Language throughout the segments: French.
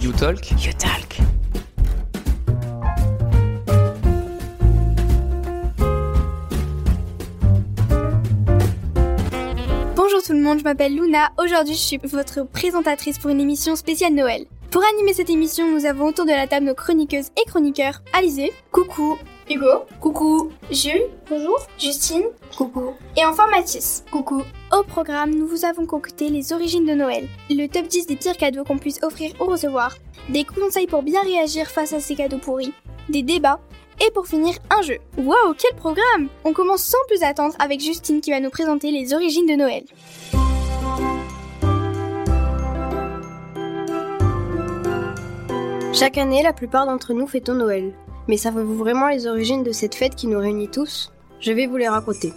You Talk. You Talk. Bonjour tout le monde, je m'appelle Luna. Aujourd'hui, je suis votre présentatrice pour une émission spéciale Noël. Pour animer cette émission, nous avons autour de la table nos chroniqueuses et chroniqueurs. Alizé, coucou. Hugo, coucou. Jules, bonjour. Justine, coucou. Et enfin Mathis, coucou. Au programme, nous vous avons concocté les origines de Noël, le top 10 des pires cadeaux qu'on puisse offrir ou recevoir, des conseils pour bien réagir face à ces cadeaux pourris, des débats, et pour finir, un jeu. Wow, quel programme On commence sans plus attendre avec Justine qui va nous présenter les origines de Noël. Chaque année, la plupart d'entre nous fêtons Noël. Mais savez-vous vraiment les origines de cette fête qui nous réunit tous? Je vais vous les raconter.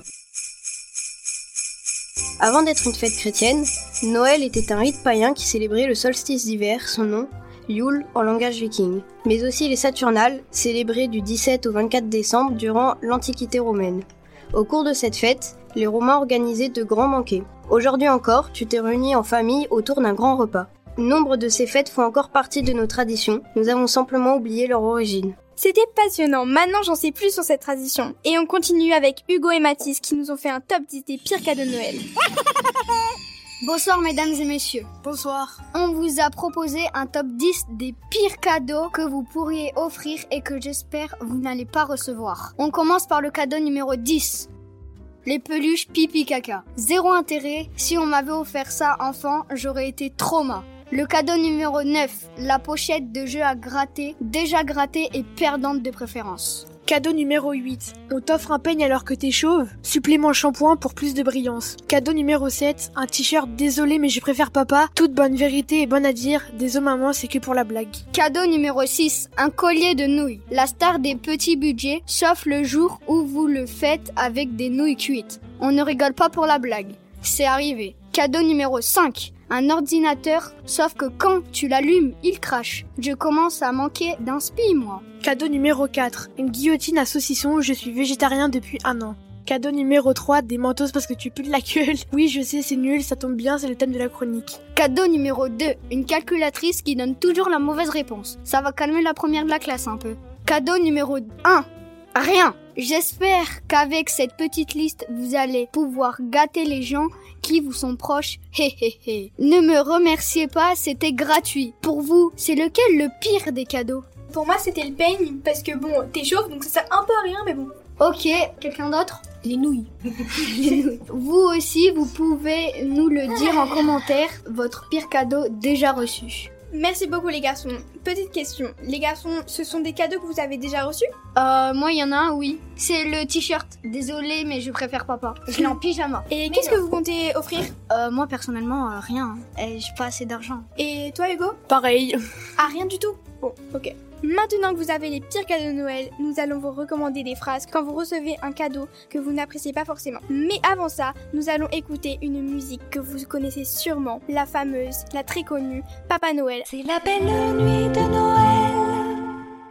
Avant d'être une fête chrétienne, Noël était un rite païen qui célébrait le solstice d'hiver, son nom, Yule en langage viking, mais aussi les Saturnales, célébrées du 17 au 24 décembre durant l'Antiquité romaine. Au cours de cette fête, les Romains organisaient de grands banquets. Aujourd'hui encore, tu t'es réuni en famille autour d'un grand repas. Nombre de ces fêtes font encore partie de nos traditions, nous avons simplement oublié leur origine. C'était passionnant, maintenant j'en sais plus sur cette tradition. Et on continue avec Hugo et Mathis qui nous ont fait un top 10 des pires cadeaux de Noël. Bonsoir mesdames et messieurs. Bonsoir. On vous a proposé un top 10 des pires cadeaux que vous pourriez offrir et que j'espère vous n'allez pas recevoir. On commence par le cadeau numéro 10. Les peluches pipi caca. Zéro intérêt, si on m'avait offert ça enfant, j'aurais été trauma. Le cadeau numéro 9, la pochette de jeu à gratter, déjà grattée et perdante de préférence. Cadeau numéro 8. On t'offre un peigne alors que t'es chauve? Supplément shampoing pour plus de brillance. Cadeau numéro 7. Un t-shirt désolé mais je préfère papa. Toute bonne vérité est bonne à dire. Désolé maman, c'est que pour la blague. Cadeau numéro 6. Un collier de nouilles. La star des petits budgets, sauf le jour où vous le faites avec des nouilles cuites. On ne rigole pas pour la blague. C'est arrivé. Cadeau numéro 5 un ordinateur, sauf que quand tu l'allumes, il crache. Je commence à manquer d'inspi, moi. Cadeau numéro 4. Une guillotine à saucisson, je suis végétarien depuis un an. Cadeau numéro 3, des mentos parce que tu pues de la gueule. Oui, je sais, c'est nul, ça tombe bien, c'est le thème de la chronique. Cadeau numéro 2, une calculatrice qui donne toujours la mauvaise réponse. Ça va calmer la première de la classe un peu. Cadeau numéro 1, rien. J'espère qu'avec cette petite liste, vous allez pouvoir gâter les gens qui vous sont proches. Hé hé hé. Ne me remerciez pas, c'était gratuit. Pour vous, c'est lequel le pire des cadeaux? Pour moi, c'était le peigne parce que bon, t'es chauve donc ça sert un peu à rien, mais bon. Ok, quelqu'un d'autre? Les nouilles. Vous aussi, vous pouvez nous le dire en commentaire, votre pire cadeau déjà reçu. Merci beaucoup les garçons. Petite question, les garçons, ce sont des cadeaux que vous avez déjà reçus? Euh, moi, il y en a un, oui. C'est le t-shirt. Désolé, mais je préfère papa. Je l'ai en pyjama. Et qu'est-ce que vous comptez offrir? Euh, moi, personnellement, euh, rien. Et j'ai pas assez d'argent. Et toi Hugo? Pareil. Ah, rien du tout? Bon, ok. Maintenant que vous avez les pires cadeaux de Noël, nous allons vous recommander des phrases quand vous recevez un cadeau que vous n'appréciez pas forcément. Mais avant ça, nous allons écouter une musique que vous connaissez sûrement, la fameuse, la très connue Papa Noël. C'est la belle nuit de Noël,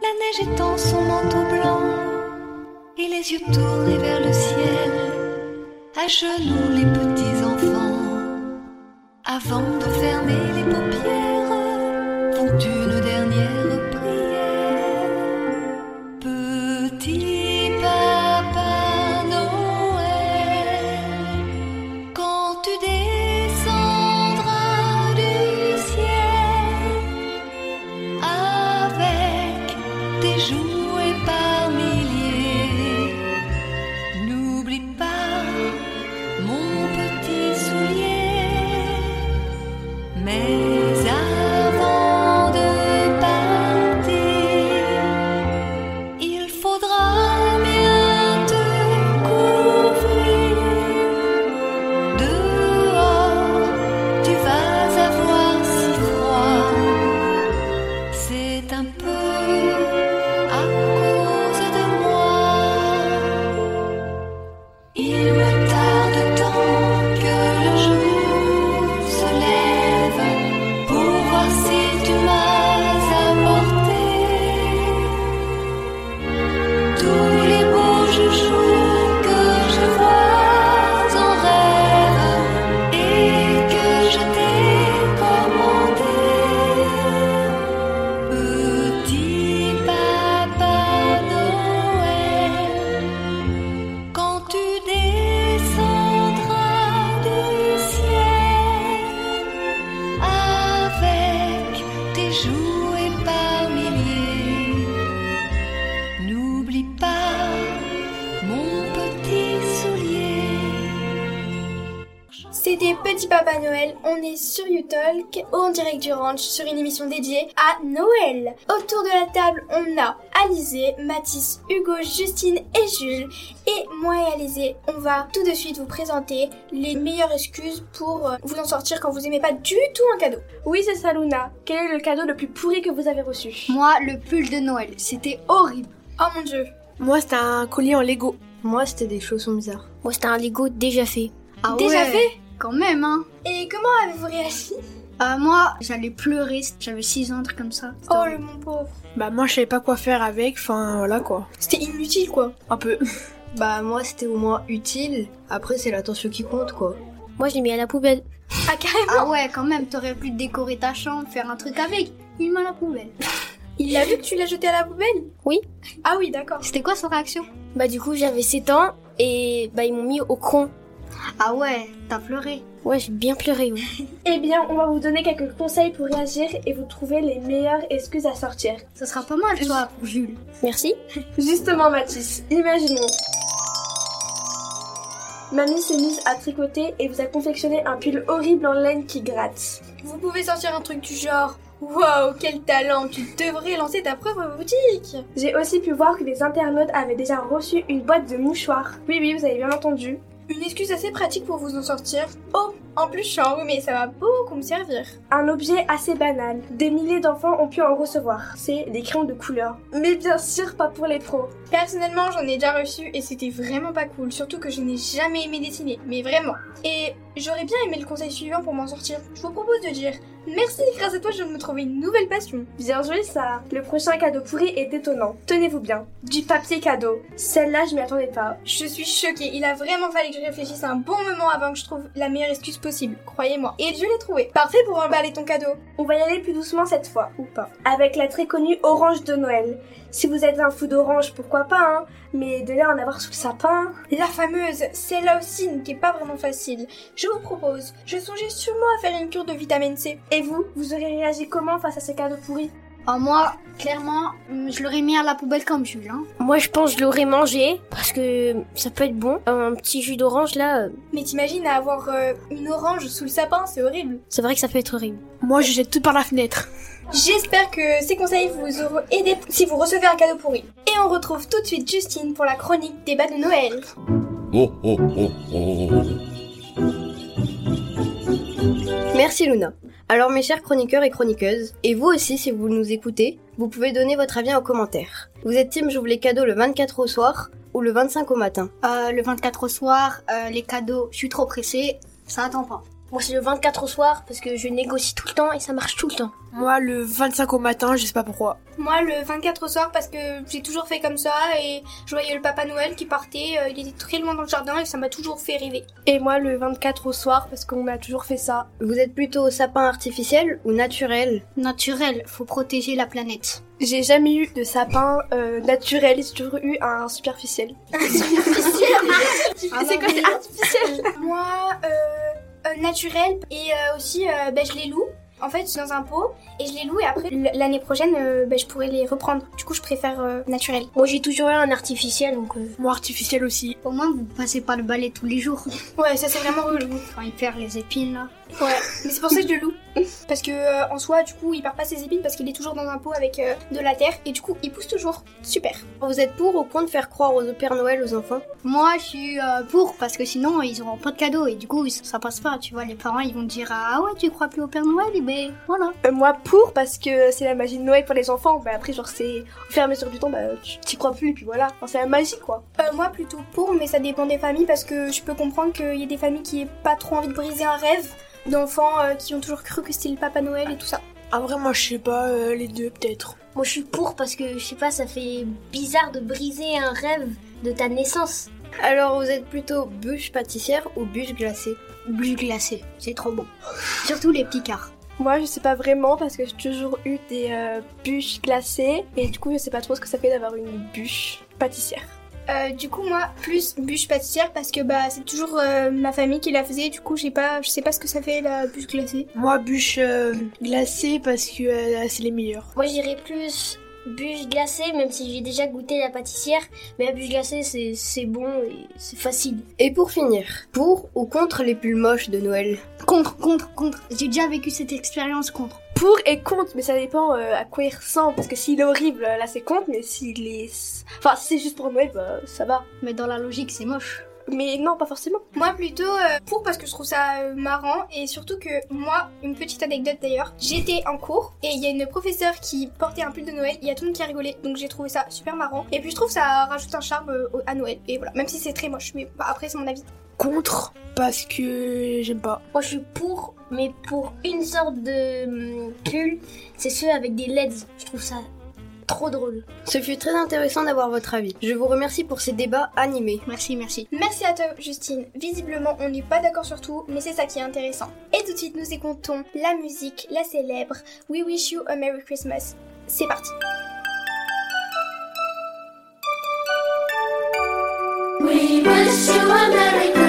la neige étend son manteau blanc et les yeux tournés vers le ciel, à genoux les petits enfants, avant de fermer les paupières, font une dernière Petit Papa Noël, on est sur YouTalk, en direct du ranch, sur une émission dédiée à Noël. Autour de la table, on a Alizé, Mathis, Hugo, Justine et Jules. Et moi et Alizé, on va tout de suite vous présenter les meilleures excuses pour euh, vous en sortir quand vous aimez pas du tout un cadeau. Oui, c'est ça, Luna. Quel est le cadeau le plus pourri que vous avez reçu? Moi, le pull de Noël, c'était horrible. Oh mon dieu. Moi, c'était un collier en Lego. Moi, c'était des chaussons bizarres. Moi, c'était un Lego déjà fait. Ah Déjà ouais, fait? Quand même, hein. Et comment avez-vous réagi? Euh, moi, j'allais pleurer, j'avais 6 ans, un truc comme ça. Oh horrible. le mon pauvre. Bah, moi, je savais pas quoi faire avec. Enfin, voilà quoi. C'était inutile quoi. Un peu. Bah, moi, c'était au moins utile. Après, c'est l'attention qui compte, quoi. Moi, je l'ai mis à la poubelle. Ah carrément. Ah ouais, quand même, t'aurais pu décorer ta chambre, faire un truc avec. Il m'a la poubelle. Il a vu que tu l'as jeté à la poubelle? Oui. Ah oui, d'accord. C'était quoi sa réaction? Bah, du coup, j'avais 7 ans et bah, ils m'ont mis au cron. Ah ouais, t'as pleuré. Ouais, j'ai bien pleuré, oui. Eh bien, on va vous donner quelques conseils pour réagir et vous trouver les meilleures excuses à sortir. Ça sera pas mal, toi, pour Jules. Merci. Justement, Mathis, imaginons. Mamie s'est mise à tricoter et vous a confectionné un pull horrible en laine qui gratte. Vous pouvez sortir un truc du genre Waouh, quel talent Tu devrais lancer ta propre boutique J'ai aussi pu voir que les internautes avaient déjà reçu une boîte de mouchoirs. Oui, oui, vous avez bien entendu. Une excuse assez pratique pour vous en sortir. Oh, en plus je suis enrhumée, ça va beaucoup me servir. Un objet assez banal. Des milliers d'enfants ont pu en recevoir. C'est des crayons de couleur. Mais bien sûr, pas pour les pros. Personnellement, j'en ai déjà reçu et c'était vraiment pas cool, surtout que je n'ai jamais aimé dessiner, mais vraiment. Et j'aurais bien aimé le conseil suivant pour m'en sortir. Je vous propose de dire merci, grâce à toi, je de me trouver une nouvelle passion. Bien joué, ça. Le prochain cadeau pourri est étonnant. Tenez-vous bien. Du papier cadeau. Celle-là, je m'y attendais pas. Je suis choquée, il a vraiment fallu que je réfléchisse un bon moment avant que je trouve la meilleure excuse possible, croyez-moi. Et je l'ai trouvé. Parfait pour emballer ton cadeau. On va y aller plus doucement cette fois, ou pas. Avec la très connue orange de Noël. Si vous êtes un fou d'orange, pourquoi pas, hein Mais de là en avoir sous le sapin... La fameuse, celle-là aussi qui est pas vraiment facile. Je vous propose, je songeais sûrement à faire une cure de vitamine C. Et vous, vous aurez réagi comment face à ces cadeaux pourris? Ah, moi, clairement, je l'aurais mis à la poubelle comme Jules, hein. Moi, je pense que je l'aurais mangé parce que ça peut être bon. Un petit jus d'orange, là, euh, Mais t'imagines avoir euh, une orange sous le sapin, c'est horrible. c'est vrai que ça peut être horrible. Moi, je jette tout par la fenêtre. J'espère que ces conseils vous auront aidé si vous recevez un cadeau pourri. Et on retrouve tout de suite Justine pour la chronique débat de Noël. Oh oh oh oh. Merci Luna. Alors mes chers chroniqueurs et chroniqueuses, et vous aussi si vous nous écoutez, vous pouvez donner votre avis en commentaire. Vous êtes team j'ouvre les cadeaux le 24 au soir ou le 25 au matin? Euh, le 24 au soir, euh, les cadeaux, je suis trop pressée, ça attend pas. Moi, c'est le 24 au soir parce que je négocie tout le temps et ça marche tout le temps. Moi, le 25 au matin, je sais pas pourquoi. Moi, le 24 au soir, parce que j'ai toujours fait comme ça, et je voyais le Papa Noël qui partait, euh, il était très loin dans le jardin, et ça m'a toujours fait rêver. Et moi, le 24 au soir, parce qu'on a toujours fait ça. Vous êtes plutôt sapin artificiel ou naturel? Naturel, faut protéger la planète. J'ai jamais eu de sapin euh, naturel, j'ai toujours eu un superficiel. Ah c'est quoi, naturel, et euh, aussi, euh, ben, je les loue. En fait, dans un pot, et je les loue, et après, l'année prochaine, euh, ben, je pourrais les reprendre. Du coup, je préfère euh, naturel. Moi, j'ai toujours eu un artificiel, donc... euh, Moi, artificiel aussi. Au moins, vous passez pas le balai tous les jours. Ouais, ça c'est vraiment relou. Quand il perd les épines, là. Ouais, mais c'est pour ça que je le loue. Parce que euh, en soi, du coup, il perd pas ses épines parce qu'il est toujours dans un pot avec euh, de la terre et du coup, il pousse toujours. Super. Vous êtes pour ou contre faire croire au Père Noël aux enfants? Moi, je suis euh, pour, parce que sinon, ils auront pas de cadeaux, et du coup, ça, passe pas, tu vois. Les parents, ils vont dire, ah ouais, tu crois plus au Père Noël, et ben, voilà. Moi, pour, parce que c'est la magie de Noël pour les enfants. Bah après, genre, c'est au fur et à mesure du temps, bah, tu t'y crois plus, et puis voilà. Enfin, c'est la magie, quoi. Euh, moi, plutôt pour, mais ça dépend des familles parce que je peux comprendre qu'il y a des familles qui n'aient pas trop envie de briser un rêve d'enfants euh, qui ont toujours cru que c'était le Papa Noël et tout ça. Ah, vrai, moi, je sais pas, euh, les deux, peut-être. Moi, je suis pour parce que, je sais pas, ça fait bizarre de briser un rêve de ta naissance. Alors vous êtes plutôt bûche pâtissière ou bûche glacée? Bûche glacée, c'est trop bon. Surtout les petits quarts. Moi, je sais pas vraiment, parce que j'ai toujours eu des euh, bûches glacées, et du coup, je sais pas trop ce que ça fait d'avoir une bûche pâtissière. Euh, du coup, moi, plus bûche pâtissière parce que bah c'est toujours euh, ma famille qui la faisait. Du coup, j'ai pas, je sais pas ce que ça fait la bûche glacée. Moi, bûche euh, glacée parce que euh, c'est les meilleurs. Moi, j'irais plus bûche glacée, même si j'ai déjà goûté la pâtissière. Mais la bûche glacée, c'est c'est bon et c'est facile. Et pour finir, pour ou contre les pulls moches de Noël? Contre, contre, contre. J'ai déjà vécu cette expérience contre. Pour et contre, mais ça dépend euh, à quoi il ressemble. Parce que s'il est horrible, là c'est contre, mais s'il est. Enfin, si c'est juste pour Noël, bah ça va. Mais dans la logique, c'est moche. Mais non, pas forcément. Moi, plutôt euh, pour parce que je trouve ça euh, marrant et surtout que moi, une petite anecdote d'ailleurs, j'étais en cours et il y a une professeure qui portait un pull de Noël. Il y a tout le monde qui a rigolé, donc j'ai trouvé ça super marrant. Et puis je trouve que ça rajoute un charme euh, à Noël. Et voilà, même si c'est très moche, mais bah, après c'est mon avis. Contre parce que j'aime pas. Moi, je suis pour, mais pour une sorte de hum, pull, c'est ceux avec des LEDs. Je trouve ça trop drôle. Ce fut très intéressant d'avoir votre avis. Je vous remercie pour ces débats animés. Merci, merci. Merci à toi, Justine. Visiblement, on n'est pas d'accord sur tout, mais c'est ça qui est intéressant. Et tout de suite, nous écoutons la musique, la célèbre We Wish You a Merry Christmas. C'est parti. We wish you a Merry Christmas.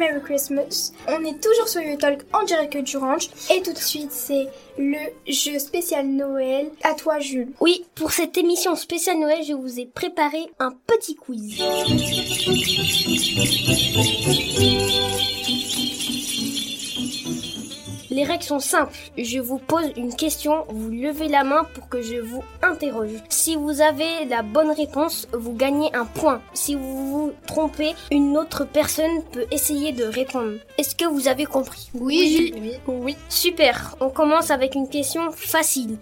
Merry Christmas. On est toujours sur le talk en direct du ranch. Et tout de suite, c'est le jeu spécial Noël. À toi, Jules. Oui, pour cette émission spéciale Noël, je vous ai préparé un petit quiz. Les règles sont simples. Je vous pose une question, vous levez la main pour que je vous interroge. Si vous avez la bonne réponse, vous gagnez un point. Si vous vous trompez, une autre personne peut essayer de répondre. Est-ce que vous avez compris? Oui, Oui. Super. On commence avec une question facile.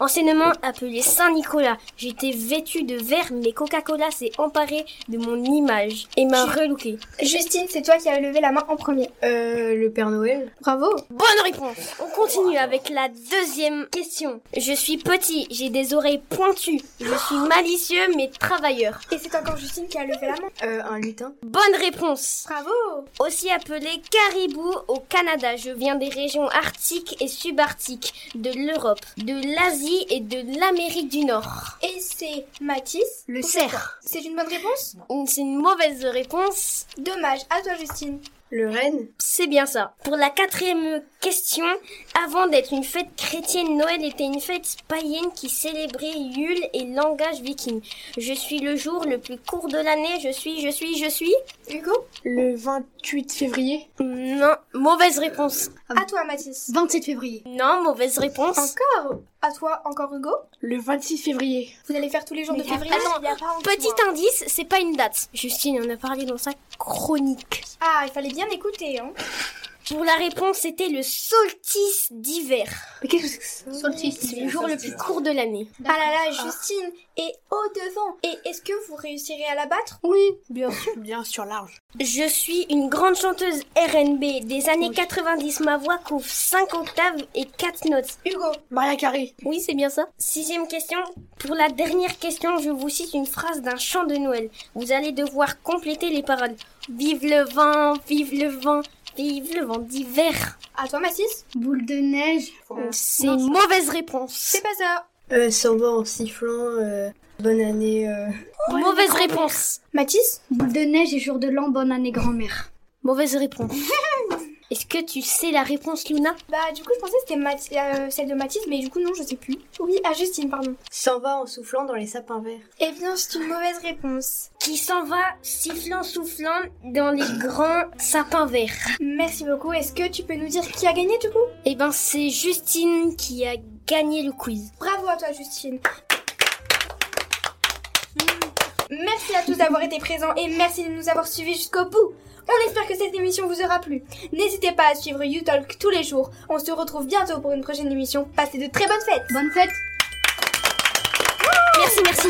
Anciennement appelé Saint-Nicolas, j'étais vêtu de vert, mais Coca-Cola s'est emparé de mon image et m'a relooké. Justine, c'est toi qui as levé la main en premier. Euh, le Père Noël Bravo. Bonne réponse On continue avec la deuxième question. Je suis petit, j'ai des oreilles pointues, je suis malicieux mais travailleur. Et c'est encore Justine qui a levé la main. euh, Un lutin Bonne réponse Bravo. Aussi appelé caribou au Canada, je viens des régions arctiques et subarctiques, de l'Europe, de l'Asie et de l'Amérique du Nord. Et c'est Mathis. Le cerf. C'est une bonne réponse? C'est une mauvaise réponse. Dommage. À toi, Justine. Le renne C'est bien ça. Pour la quatrième question, avant d'être une fête chrétienne, Noël était une fête païenne qui célébrait Yule et langage viking. Je suis le jour le plus court de l'année, je suis, je suis, je suis. Hugo? Le 28 février. Non, mauvaise réponse. À toi, Mathis. 27 février. Non, mauvaise réponse. Encore. À toi, encore Hugo. Le 26 février. Vous allez faire tous les jours de février. Attends, petit indice, c'est pas une date. Justine en a parlé dans sa chronique. Ah, il fallait bien écouter, hein. Pour la réponse, c'était le solstice d'hiver. Mais qu'est-ce que c'est ça? Solstice. C'est le jour le plus court de l'année. Ah là là, Justine est au devant. Et est-ce que vous réussirez à la battre? Oui, bien sûr. Bien sûr, large. Je suis une grande chanteuse R&B des années 90. Ma voix couvre 5 octaves et 4 notes. Hugo. Maria Carré. Oui, c'est bien ça. Sixième question. Pour la dernière question, je vous cite une phrase d'un chant de Noël. Vous allez devoir compléter les paroles. Vive le vent, vive le vent, vive le vent d'hiver. À toi, Mathis. Boule de neige. C'est une mauvaise réponse. C'est pas ça. euh, S'en va en sifflant. euh, bonne année. euh. Mauvaise réponse. Mathis. Boule de neige et jour de l'an, bonne année grand-mère. Mauvaise réponse. Est-ce que tu sais la réponse, Luna? Bah, du coup, je pensais que c'était euh, celle de Mathis, mais du coup, non, je sais plus. Oui, à Justine, pardon. S'en va en soufflant dans les sapins verts. Eh bien, c'est une mauvaise réponse. Qui s'en va sifflant, soufflant dans les grands sapins verts. Merci beaucoup. Est-ce que tu peux nous dire qui a gagné, du coup? Eh ben, c'est Justine qui a gagné le quiz. Bravo à toi, Justine. Merci à tous d'avoir été présents et merci de nous avoir suivis jusqu'au bout. On espère que cette émission vous aura plu. N'hésitez pas à suivre YouTalk tous les jours. On se retrouve bientôt pour une prochaine émission. Passez de très bonnes fêtes. Bonne fête. Merci, merci.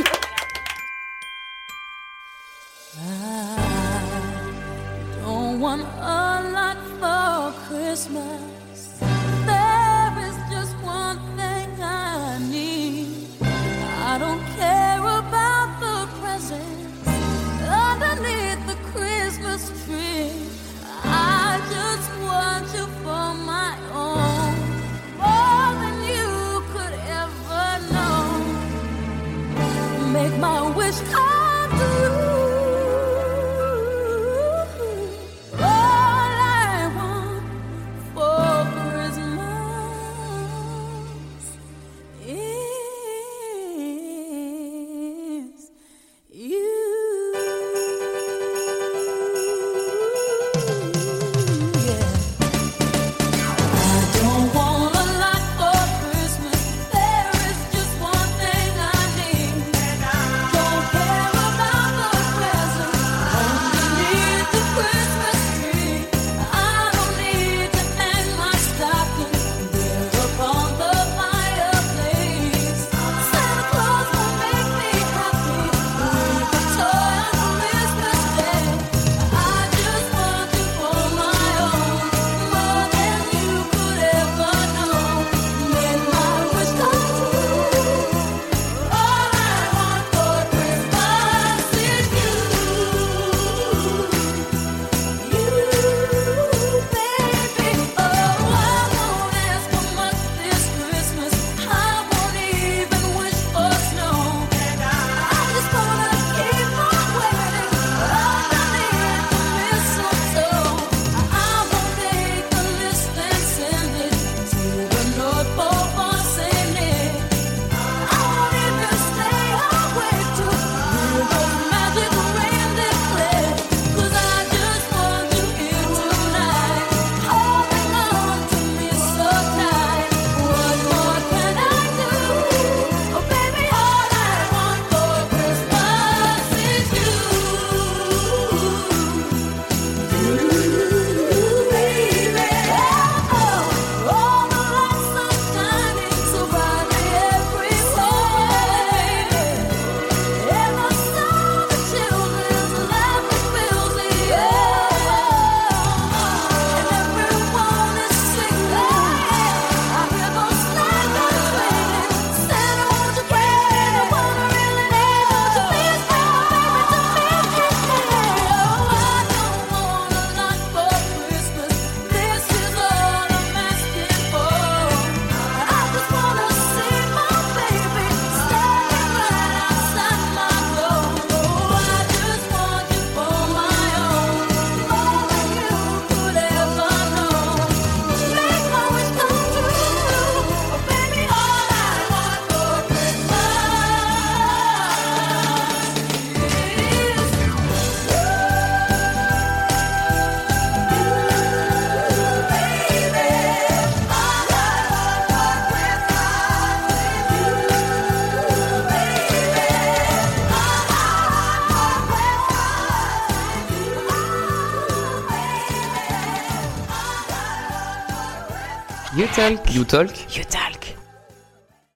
Talk. Talk. You Talk.